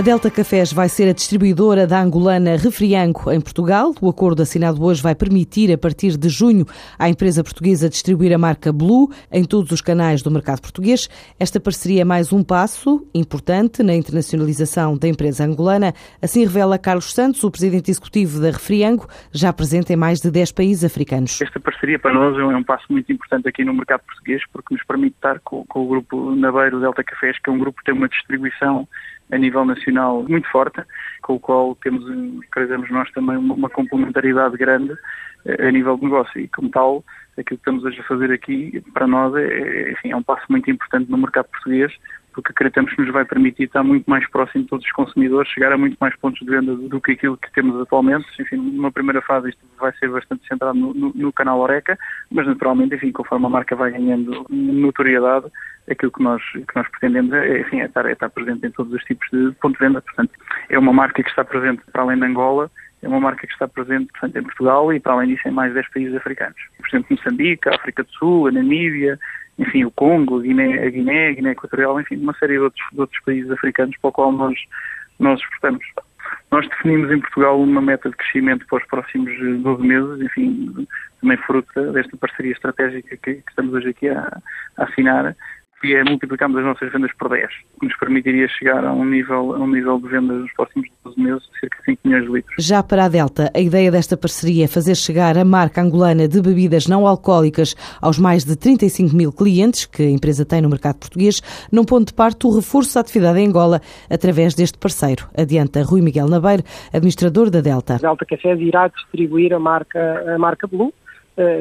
A Delta Cafés vai ser a distribuidora da angolana Refrianco em Portugal. O acordo assinado hoje vai permitir, a partir de junho, à empresa portuguesa distribuir a marca Blue em todos os canais do mercado português. Esta parceria é mais um passo importante na internacionalização da empresa angolana. Assim revela Carlos Santos, o presidente executivo da Refrianco, já presente em mais de 10 países africanos. Esta parceria para nós é um passo muito importante aqui no mercado português porque nos permite estar com, com o grupo Naveiro Delta Cafés, que é um grupo que tem uma distribuição a nível nacional muito forte, com o qual temos, acreditamos nós, também uma complementaridade grande eh, a nível de negócio. E como tal aquilo que estamos a fazer aqui para nós é, é, enfim, é um passo muito importante no mercado português porque acreditamos que nos vai permitir estar muito mais próximo de todos os consumidores, chegar a muito mais pontos de venda do que aquilo que temos atualmente. Enfim, numa primeira fase isto vai ser bastante centrado no, no, no canal Oreca, mas naturalmente, enfim, conforme a marca vai ganhando notoriedade, aquilo que nós, que nós pretendemos é, enfim, é, estar, é estar presente em todos os tipos de pontos de venda. Portanto, é uma marca que está presente para além de Angola, é uma marca que está presente portanto, em Portugal e, para além disso, em mais 10 países africanos. Por exemplo, Moçambique, África do Sul, a Namíbia, enfim, o Congo, Guiné, a Guiné, a Guiné Equatorial, enfim, uma série de outros, de outros países africanos para o qual nós, nós exportamos. Nós definimos em Portugal uma meta de crescimento para os próximos 12 meses, enfim, também fruto desta parceria estratégica que, que estamos hoje aqui a, a assinar, que é multiplicarmos as nossas vendas por 10, que nos permitiria chegar a um nível, a um nível de vendas nos próximos 12 meses de cerca de 5 milhões de litros. Já para a Delta, a ideia desta parceria é fazer chegar a marca angolana de bebidas não alcoólicas aos mais de 35 mil clientes que a empresa tem no mercado português, num ponto de parte o reforço da atividade em Angola através deste parceiro. Adianta Rui Miguel Nabeiro, administrador da Delta. A Delta Café irá distribuir a marca, a marca Blue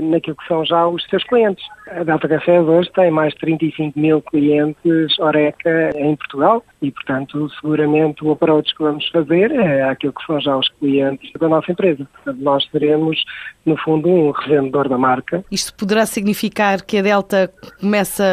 naquilo que são já os seus clientes. A Delta Café hoje tem mais de 35 mil clientes Oreca em Portugal e, portanto, seguramente o approach que vamos fazer é aquilo que são já os clientes da nossa empresa. Portanto, nós seremos, no fundo, um revendedor da marca. Isto poderá significar que a Delta começa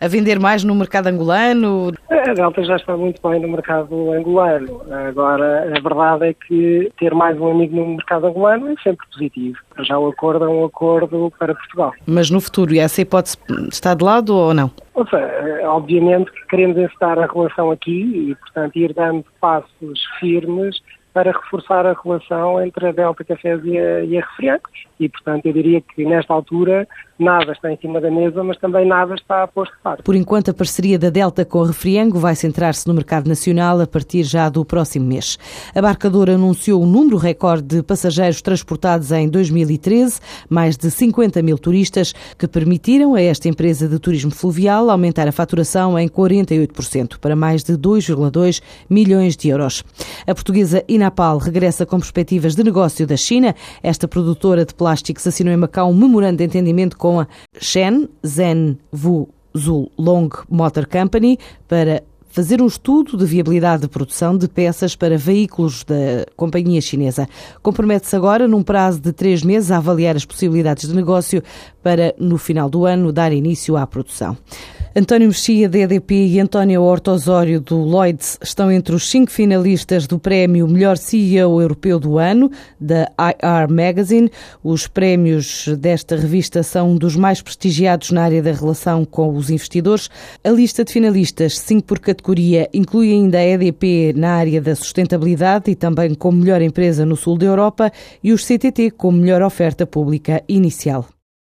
a vender mais no mercado angolano? A Delta já está muito bem no mercado angolano. Agora, a verdade é que ter mais um amigo no mercado angolano é sempre positivo. Já o acordo é um acordo para Portugal. Mas no futuro, essa hipótese está de lado ou não? Ou seja, obviamente que queremos encetar a relação aqui e, portanto, ir dando passos firmes para reforçar a relação entre a Delta Cafés e a, e a Refriacos. E, portanto, eu diria que nesta altura nada está em cima da mesa, mas também nada está posto de parte. Por enquanto, a parceria da Delta com a Refriango vai centrar-se no mercado nacional a partir já do próximo mês. A barcadora anunciou um número recorde de passageiros transportados em 2013, mais de 50 mil turistas, que permitiram a esta empresa de turismo fluvial aumentar a faturação em 48%, para mais de 2,2 milhões de euros. A portuguesa Inapal regressa com perspectivas de negócio da China. Esta produtora de plásticos assinou em Macau um memorando de entendimento com a Shen Zhen Wu Zul Long Motor Company para fazer um estudo de viabilidade de produção de peças para veículos da companhia chinesa. Compromete-se agora, num prazo de três meses, a avaliar as possibilidades de negócio para, no final do ano, dar início à produção. António Mexia, da EDP, e António Hortosório, do Lloyds, estão entre os cinco finalistas do prémio Melhor CEO Europeu do Ano, da IR Magazine. Os prémios desta revista são um dos mais prestigiados na área da relação com os investidores. A lista de finalistas, cinco por categoria, inclui ainda a EDP na área da sustentabilidade e também como melhor empresa no sul da Europa e os CTT como melhor oferta pública inicial.